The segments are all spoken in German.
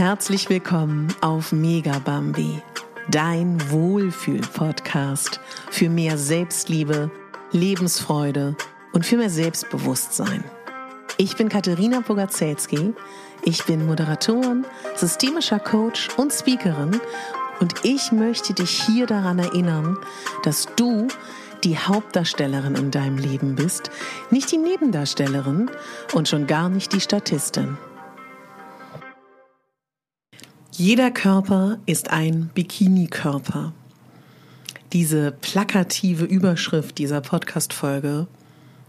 Herzlich willkommen auf Megabambi, dein Wohlfühl-Podcast für mehr Selbstliebe, Lebensfreude und für mehr Selbstbewusstsein. Ich bin Katharina Bogacelski, ich bin Moderatorin, systemischer Coach und Speakerin und ich möchte dich hier daran erinnern, dass du die Hauptdarstellerin in deinem Leben bist, nicht die Nebendarstellerin und schon gar nicht die Statistin. Jeder Körper ist ein Bikini-Körper. Diese plakative Überschrift dieser Podcast-Folge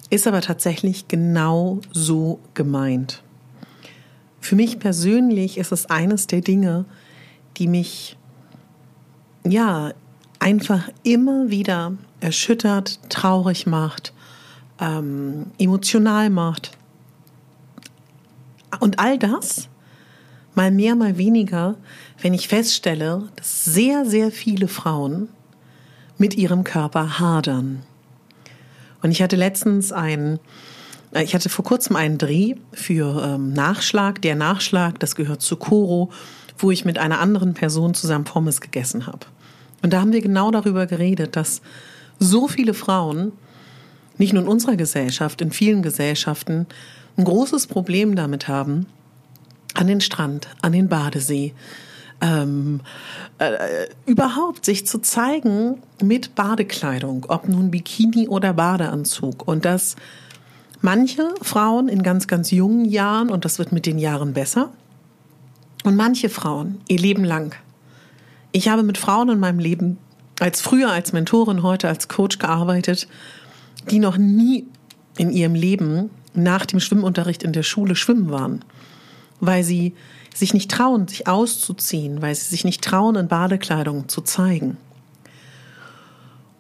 ist aber tatsächlich genau so gemeint. Für mich persönlich ist es eines der Dinge, die mich ja einfach immer wieder erschüttert, traurig macht, ähm, emotional macht. Und all das, mal mehr, mal weniger, wenn ich feststelle, dass sehr, sehr viele Frauen mit ihrem Körper hadern. Und ich hatte letztens einen, äh, ich hatte vor kurzem einen Dreh für ähm, Nachschlag. Der Nachschlag, das gehört zu Koro, wo ich mit einer anderen Person zusammen Pommes gegessen habe. Und da haben wir genau darüber geredet, dass so viele Frauen, nicht nur in unserer Gesellschaft, in vielen Gesellschaften, ein großes Problem damit haben, an den Strand, an den Badesee, ähm, äh, überhaupt sich zu zeigen mit Badekleidung, ob nun Bikini oder Badeanzug. Und dass manche Frauen in ganz, ganz jungen Jahren, und das wird mit den Jahren besser, und manche Frauen ihr Leben lang. Ich habe mit Frauen in meinem Leben als früher als Mentorin, heute als Coach gearbeitet, die noch nie in ihrem Leben nach dem Schwimmunterricht in der Schule schwimmen waren, weil sie sich nicht trauen, sich auszuziehen, weil sie sich nicht trauen, in Badekleidung zu zeigen.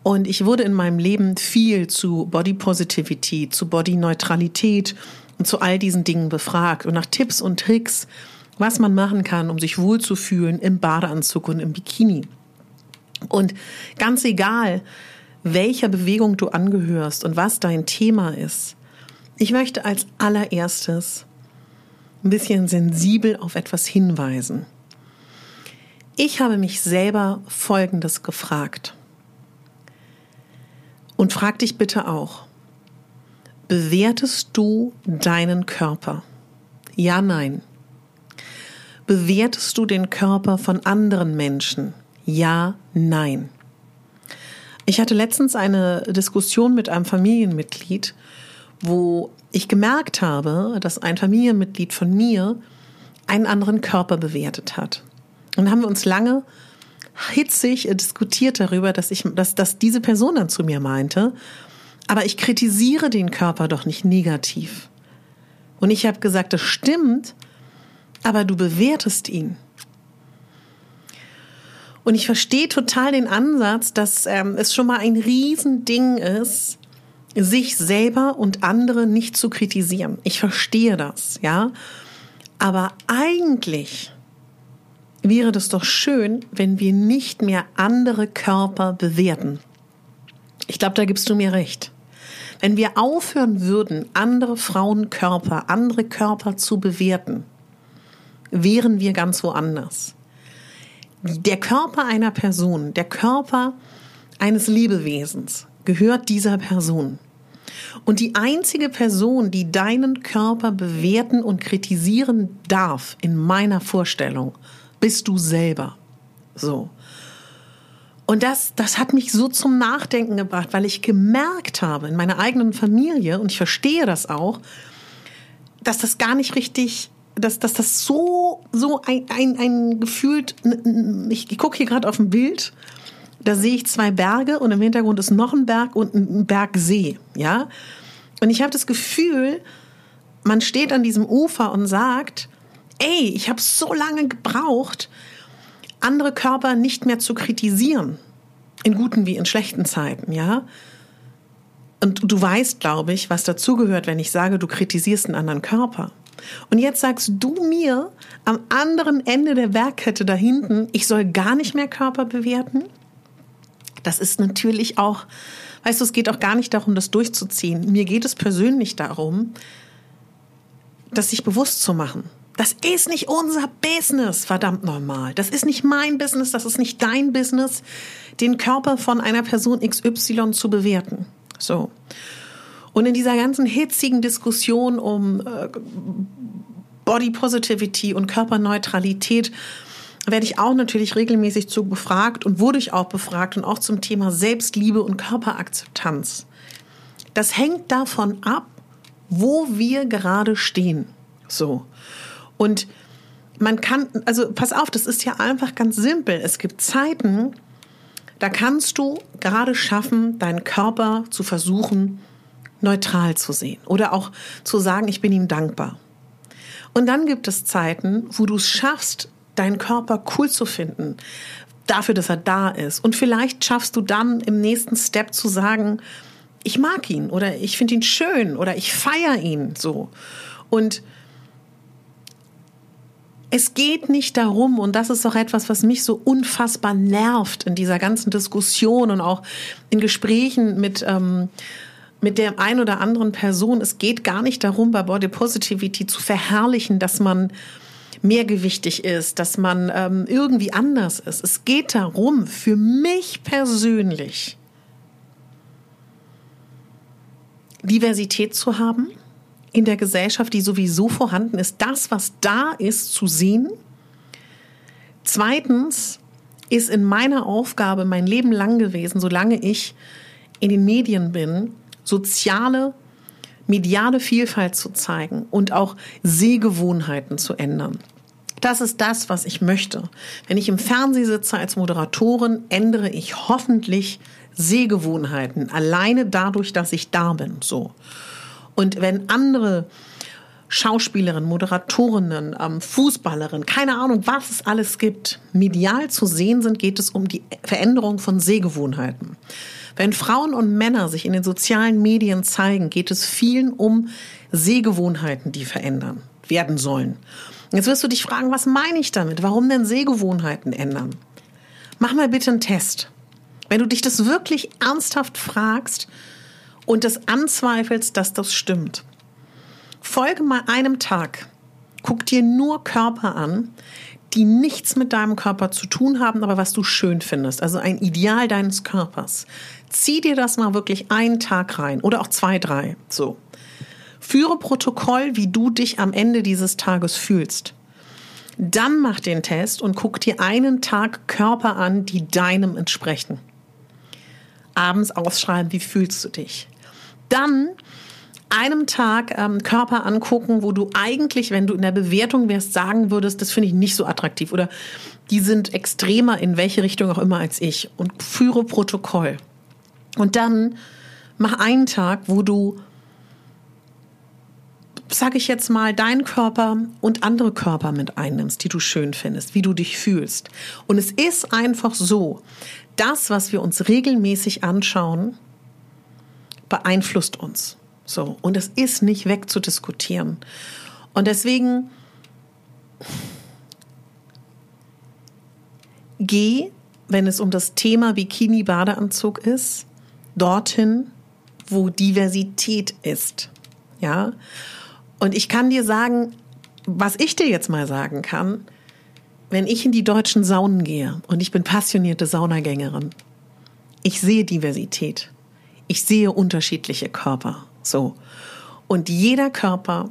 Und ich wurde in meinem Leben viel zu Body Positivity, zu Body Neutralität und zu all diesen Dingen befragt und nach Tipps und Tricks, was man machen kann, um sich wohlzufühlen im Badeanzug und im Bikini. Und ganz egal, welcher Bewegung du angehörst und was dein Thema ist, ich möchte als allererstes ein bisschen sensibel auf etwas hinweisen. Ich habe mich selber Folgendes gefragt. Und frag dich bitte auch, bewertest du deinen Körper? Ja, nein. Bewertest du den Körper von anderen Menschen? Ja, nein. Ich hatte letztens eine Diskussion mit einem Familienmitglied, wo ich gemerkt habe, dass ein Familienmitglied von mir einen anderen Körper bewertet hat. Und haben wir uns lange hitzig diskutiert darüber, dass ich, dass, dass diese Person dann zu mir meinte, aber ich kritisiere den Körper doch nicht negativ. Und ich habe gesagt, das stimmt, aber du bewertest ihn. Und ich verstehe total den Ansatz, dass ähm, es schon mal ein Riesending ist, sich selber und andere nicht zu kritisieren. Ich verstehe das, ja. Aber eigentlich wäre das doch schön, wenn wir nicht mehr andere Körper bewerten. Ich glaube, da gibst du mir recht. Wenn wir aufhören würden, andere Frauenkörper, andere Körper zu bewerten, wären wir ganz woanders der Körper einer Person, der Körper eines Lebewesens gehört dieser Person. Und die einzige Person, die deinen Körper bewerten und kritisieren darf, in meiner Vorstellung, bist du selber. So. Und das, das hat mich so zum Nachdenken gebracht, weil ich gemerkt habe in meiner eigenen Familie, und ich verstehe das auch, dass das gar nicht richtig dass, dass das so, so ein, ein, ein gefühlt, ich, gucke hier gerade auf ein Bild, da sehe ich zwei Berge und im Hintergrund ist noch ein Berg und ein Bergsee, ja. Und ich habe das Gefühl, man steht an diesem Ufer und sagt, ey, ich habe so lange gebraucht, andere Körper nicht mehr zu kritisieren, in guten wie in schlechten Zeiten, ja. Und du weißt, glaube ich, was dazugehört, wenn ich sage, du kritisierst einen anderen Körper. Und jetzt sagst du mir am anderen Ende der Bergkette da hinten, ich soll gar nicht mehr Körper bewerten? Das ist natürlich auch, weißt du, es geht auch gar nicht darum, das durchzuziehen. Mir geht es persönlich darum, das sich bewusst zu machen. Das ist nicht unser Business, verdammt normal. Das ist nicht mein Business, das ist nicht dein Business, den Körper von einer Person XY zu bewerten. So. Und in dieser ganzen hitzigen Diskussion um äh, Body Positivity und Körperneutralität werde ich auch natürlich regelmäßig zu befragt und wurde ich auch befragt und auch zum Thema Selbstliebe und Körperakzeptanz. Das hängt davon ab, wo wir gerade stehen. So. Und man kann, also pass auf, das ist ja einfach ganz simpel. Es gibt Zeiten, da kannst du gerade schaffen, deinen Körper zu versuchen, neutral zu sehen oder auch zu sagen, ich bin ihm dankbar. Und dann gibt es Zeiten, wo du es schaffst, deinen Körper cool zu finden, dafür, dass er da ist. Und vielleicht schaffst du dann im nächsten Step zu sagen, ich mag ihn oder ich finde ihn schön oder ich feiere ihn so. Und es geht nicht darum, und das ist auch etwas, was mich so unfassbar nervt in dieser ganzen Diskussion und auch in Gesprächen mit, ähm, mit der ein oder anderen Person. Es geht gar nicht darum, bei Body Positivity zu verherrlichen, dass man mehrgewichtig ist, dass man ähm, irgendwie anders ist. Es geht darum, für mich persönlich Diversität zu haben in der Gesellschaft, die sowieso vorhanden ist, das, was da ist, zu sehen. Zweitens ist in meiner Aufgabe mein Leben lang gewesen, solange ich in den Medien bin, soziale, mediale Vielfalt zu zeigen und auch Sehgewohnheiten zu ändern. Das ist das, was ich möchte. Wenn ich im Fernsehen sitze als Moderatorin, ändere ich hoffentlich Sehgewohnheiten, alleine dadurch, dass ich da bin, so. Und wenn andere Schauspielerinnen, Moderatorinnen, ähm, Fußballerinnen, keine Ahnung, was es alles gibt, medial zu sehen sind, geht es um die Veränderung von Sehgewohnheiten. Wenn Frauen und Männer sich in den sozialen Medien zeigen, geht es vielen um Sehgewohnheiten, die verändern werden sollen. Jetzt wirst du dich fragen, was meine ich damit? Warum denn Sehgewohnheiten ändern? Mach mal bitte einen Test. Wenn du dich das wirklich ernsthaft fragst und das anzweifelst, dass das stimmt, folge mal einem Tag. Guck dir nur Körper an, die nichts mit deinem Körper zu tun haben, aber was du schön findest. Also ein Ideal deines Körpers. Zieh dir das mal wirklich einen Tag rein oder auch zwei, drei. So. Führe Protokoll, wie du dich am Ende dieses Tages fühlst. Dann mach den Test und guck dir einen Tag Körper an, die deinem entsprechen. Abends ausschreiben, wie fühlst du dich. Dann einem Tag ähm, Körper angucken, wo du eigentlich, wenn du in der Bewertung wärst, sagen würdest, das finde ich nicht so attraktiv oder die sind extremer in welche Richtung auch immer als ich und führe Protokoll. Und dann mach einen Tag, wo du sage ich jetzt mal, deinen Körper und andere Körper mit einnimmst, die du schön findest, wie du dich fühlst. Und es ist einfach so, das, was wir uns regelmäßig anschauen, beeinflusst uns. So. Und es ist nicht wegzudiskutieren. Und deswegen geh, wenn es um das Thema Bikini-Badeanzug ist, dorthin, wo Diversität ist. Ja. Und ich kann dir sagen, was ich dir jetzt mal sagen kann, wenn ich in die deutschen Saunen gehe und ich bin passionierte Saunagängerin, ich sehe Diversität. Ich sehe unterschiedliche Körper. So. Und jeder Körper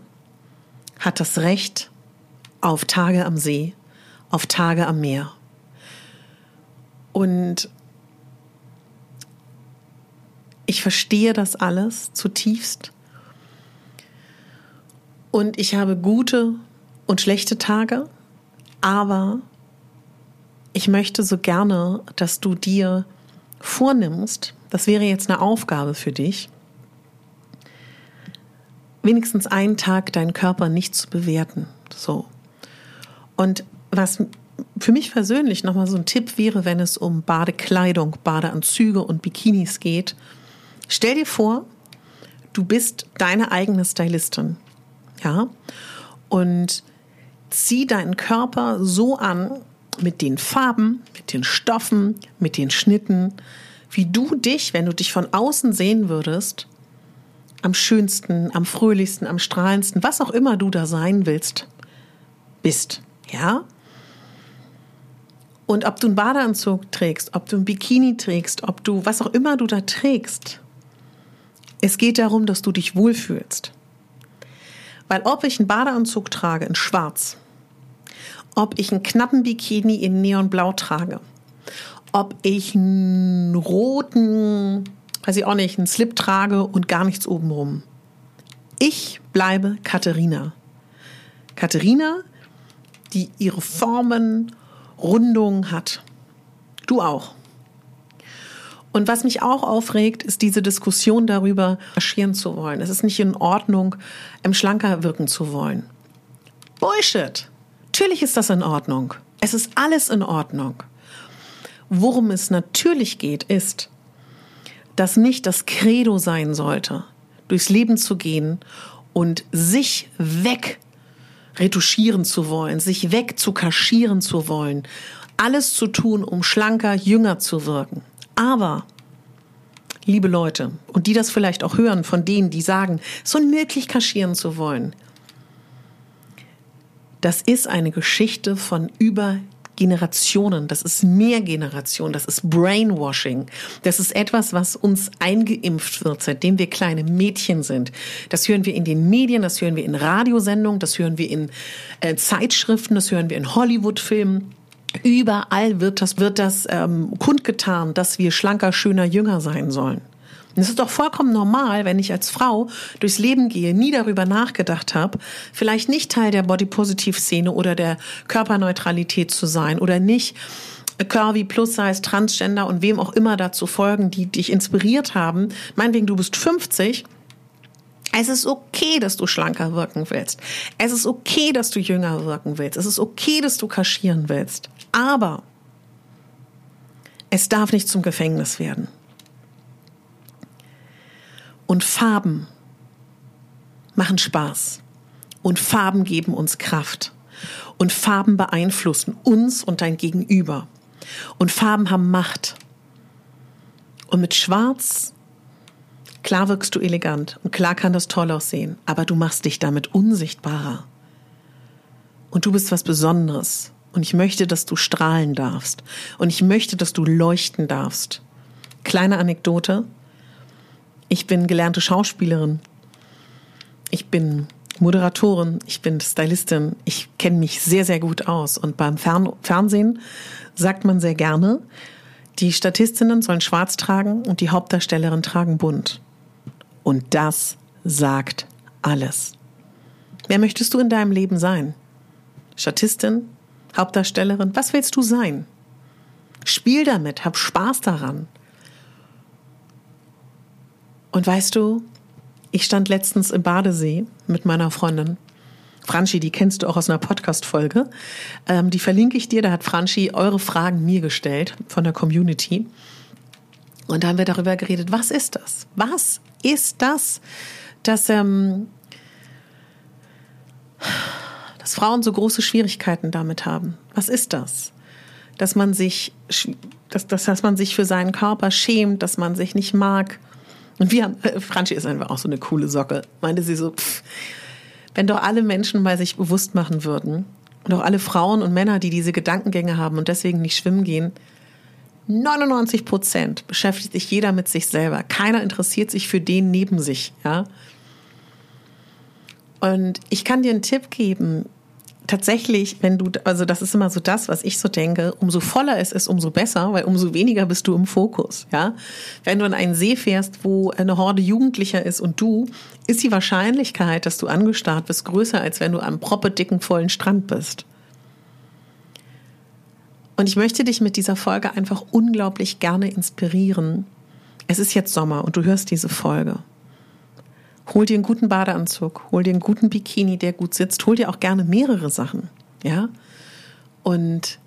hat das Recht auf Tage am See, auf Tage am Meer. Und ich verstehe das alles zutiefst. Und ich habe gute und schlechte Tage, aber ich möchte so gerne, dass du dir vornimmst, das wäre jetzt eine Aufgabe für dich, wenigstens einen Tag deinen Körper nicht zu bewerten. So. Und was für mich persönlich nochmal so ein Tipp wäre, wenn es um Badekleidung, Badeanzüge und Bikinis geht, stell dir vor, du bist deine eigene Stylistin. Ja? Und zieh deinen Körper so an, mit den Farben, mit den Stoffen, mit den Schnitten, wie du dich, wenn du dich von außen sehen würdest, am schönsten, am fröhlichsten, am strahlendsten, was auch immer du da sein willst, bist. Ja? Und ob du einen Badeanzug trägst, ob du ein Bikini trägst, ob du was auch immer du da trägst, es geht darum, dass du dich wohlfühlst. Weil ob ich einen Badeanzug trage in Schwarz, ob ich einen knappen Bikini in Neonblau trage, ob ich einen roten, weiß ich auch nicht, einen Slip trage und gar nichts obenrum. Ich bleibe Katharina. Katharina, die ihre Formen, Rundungen hat. Du auch. Und was mich auch aufregt, ist diese Diskussion darüber, marschieren zu wollen. Es ist nicht in Ordnung, ähm, schlanker wirken zu wollen. Bullshit. Natürlich ist das in Ordnung. Es ist alles in Ordnung. Worum es natürlich geht, ist, dass nicht das Credo sein sollte, durchs Leben zu gehen und sich weg retuschieren zu wollen, sich weg zu kaschieren zu wollen, alles zu tun, um schlanker, jünger zu wirken. Aber, liebe Leute, und die das vielleicht auch hören von denen, die sagen, so unmöglich kaschieren zu wollen, das ist eine Geschichte von über Generationen, das ist Mehrgeneration, das ist Brainwashing. Das ist etwas, was uns eingeimpft wird, seitdem wir kleine Mädchen sind. Das hören wir in den Medien, das hören wir in Radiosendungen, das hören wir in äh, Zeitschriften, das hören wir in Hollywood-Filmen. Überall wird das, wird das ähm, kundgetan, dass wir schlanker, schöner, jünger sein sollen. Und es ist doch vollkommen normal, wenn ich als Frau durchs Leben gehe, nie darüber nachgedacht habe, vielleicht nicht Teil der Body-Positive-Szene oder der Körperneutralität zu sein oder nicht Curvy, Plus-Size, Transgender und wem auch immer dazu folgen, die dich inspiriert haben. Meinetwegen, du bist 50 es ist okay, dass du schlanker wirken willst. Es ist okay, dass du jünger wirken willst. Es ist okay, dass du kaschieren willst. Aber es darf nicht zum Gefängnis werden. Und Farben machen Spaß. Und Farben geben uns Kraft. Und Farben beeinflussen uns und dein Gegenüber. Und Farben haben Macht. Und mit Schwarz Klar wirkst du elegant und klar kann das toll aussehen, aber du machst dich damit unsichtbarer. Und du bist was Besonderes. Und ich möchte, dass du strahlen darfst. Und ich möchte, dass du leuchten darfst. Kleine Anekdote. Ich bin gelernte Schauspielerin. Ich bin Moderatorin. Ich bin Stylistin. Ich kenne mich sehr, sehr gut aus. Und beim Fern Fernsehen sagt man sehr gerne, die Statistinnen sollen schwarz tragen und die Hauptdarstellerin tragen bunt. Und das sagt alles. Wer möchtest du in deinem Leben sein? Statistin? Hauptdarstellerin? Was willst du sein? Spiel damit, hab Spaß daran. Und weißt du, ich stand letztens im Badesee mit meiner Freundin. Franchi, die kennst du auch aus einer Podcast-Folge. Ähm, die verlinke ich dir. Da hat Franchi eure Fragen mir gestellt von der Community. Und da haben wir darüber geredet, was ist das? Was ist das, dass, ähm, dass Frauen so große Schwierigkeiten damit haben? Was ist das? Dass man sich, dass, dass, dass man sich für seinen Körper schämt, dass man sich nicht mag. Und wir haben, äh, Franchi ist einfach auch so eine coole Socke. Meinte sie so, pff, wenn doch alle Menschen bei sich bewusst machen würden und auch alle Frauen und Männer, die diese Gedankengänge haben und deswegen nicht schwimmen gehen, 99 Prozent beschäftigt sich jeder mit sich selber. Keiner interessiert sich für den neben sich, ja. Und ich kann dir einen Tipp geben. Tatsächlich, wenn du, also das ist immer so das, was ich so denke, umso voller es ist, umso besser, weil umso weniger bist du im Fokus, ja. Wenn du an einen See fährst, wo eine Horde Jugendlicher ist und du, ist die Wahrscheinlichkeit, dass du angestarrt bist, größer, als wenn du am proppedicken, vollen Strand bist. Und ich möchte dich mit dieser Folge einfach unglaublich gerne inspirieren. Es ist jetzt Sommer und du hörst diese Folge. Hol dir einen guten Badeanzug, hol dir einen guten Bikini, der gut sitzt, hol dir auch gerne mehrere Sachen, ja? Und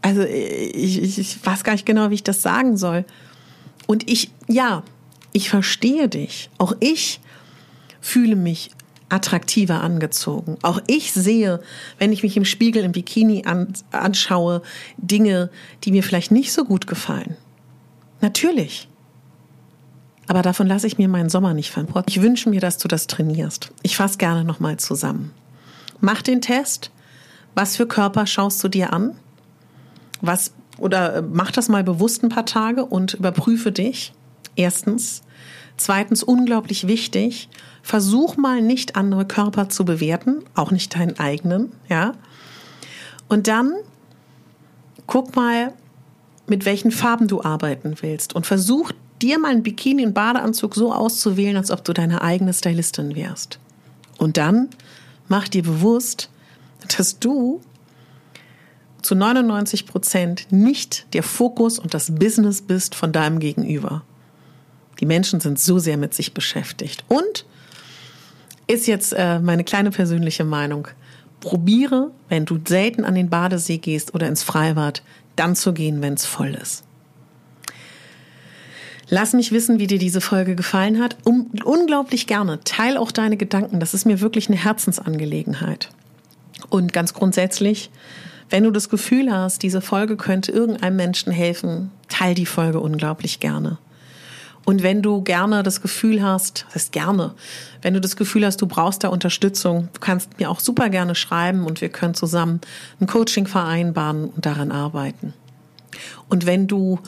also ich, ich, ich weiß gar nicht genau, wie ich das sagen soll. Und ich, ja, ich verstehe dich. Auch ich fühle mich attraktiver angezogen. Auch ich sehe, wenn ich mich im Spiegel im Bikini an, anschaue, Dinge, die mir vielleicht nicht so gut gefallen. Natürlich. Aber davon lasse ich mir meinen Sommer nicht verantworten. Ich wünsche mir, dass du das trainierst. Ich fasse gerne nochmal zusammen. Mach den Test. Was für Körper schaust du dir an? Was, oder äh, mach das mal bewusst ein paar Tage und überprüfe dich. Erstens. Zweitens, unglaublich wichtig, versuch mal nicht andere Körper zu bewerten, auch nicht deinen eigenen, ja. Und dann guck mal, mit welchen Farben du arbeiten willst und versuch dir mal einen Bikini und Badeanzug so auszuwählen, als ob du deine eigene Stylistin wärst. Und dann mach dir bewusst, dass du zu 99 Prozent nicht der Fokus und das Business bist von deinem Gegenüber. Die Menschen sind so sehr mit sich beschäftigt. Und ist jetzt äh, meine kleine persönliche Meinung. Probiere, wenn du selten an den Badesee gehst oder ins Freibad, dann zu gehen, wenn es voll ist. Lass mich wissen, wie dir diese Folge gefallen hat. Um, unglaublich gerne. Teil auch deine Gedanken. Das ist mir wirklich eine Herzensangelegenheit. Und ganz grundsätzlich, wenn du das Gefühl hast, diese Folge könnte irgendeinem Menschen helfen, teil die Folge unglaublich gerne. Und wenn du gerne das Gefühl hast, das heißt gerne, wenn du das Gefühl hast, du brauchst da Unterstützung, du kannst mir auch super gerne schreiben und wir können zusammen ein Coaching vereinbaren und daran arbeiten. Und wenn du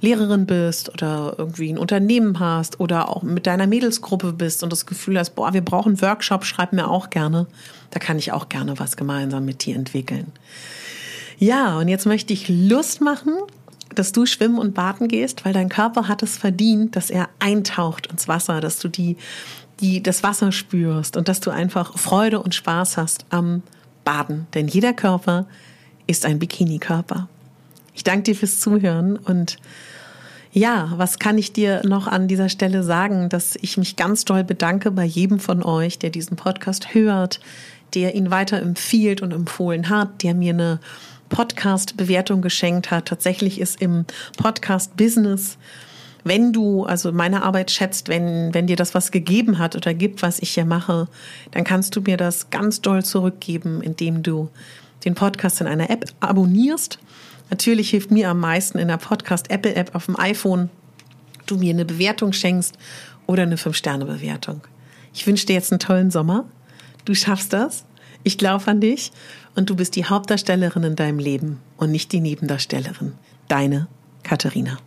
Lehrerin bist oder irgendwie ein Unternehmen hast oder auch mit deiner Mädelsgruppe bist und das Gefühl hast, boah, wir brauchen Workshop, schreib mir auch gerne. Da kann ich auch gerne was gemeinsam mit dir entwickeln. Ja, und jetzt möchte ich Lust machen dass du schwimmen und baden gehst, weil dein Körper hat es verdient, dass er eintaucht ins Wasser, dass du die, die, das Wasser spürst und dass du einfach Freude und Spaß hast am Baden. Denn jeder Körper ist ein Bikini-Körper. Ich danke dir fürs Zuhören und ja, was kann ich dir noch an dieser Stelle sagen, dass ich mich ganz doll bedanke bei jedem von euch, der diesen Podcast hört, der ihn weiter empfiehlt und empfohlen hat, der mir eine Podcast-Bewertung geschenkt hat. Tatsächlich ist im Podcast-Business, wenn du also meine Arbeit schätzt, wenn, wenn dir das was gegeben hat oder gibt, was ich hier mache, dann kannst du mir das ganz doll zurückgeben, indem du den Podcast in einer App abonnierst. Natürlich hilft mir am meisten in der Podcast-Apple-App auf dem iPhone, du mir eine Bewertung schenkst oder eine 5-Sterne-Bewertung. Ich wünsche dir jetzt einen tollen Sommer. Du schaffst das. Ich glaube an dich und du bist die Hauptdarstellerin in deinem Leben und nicht die Nebendarstellerin. Deine Katharina.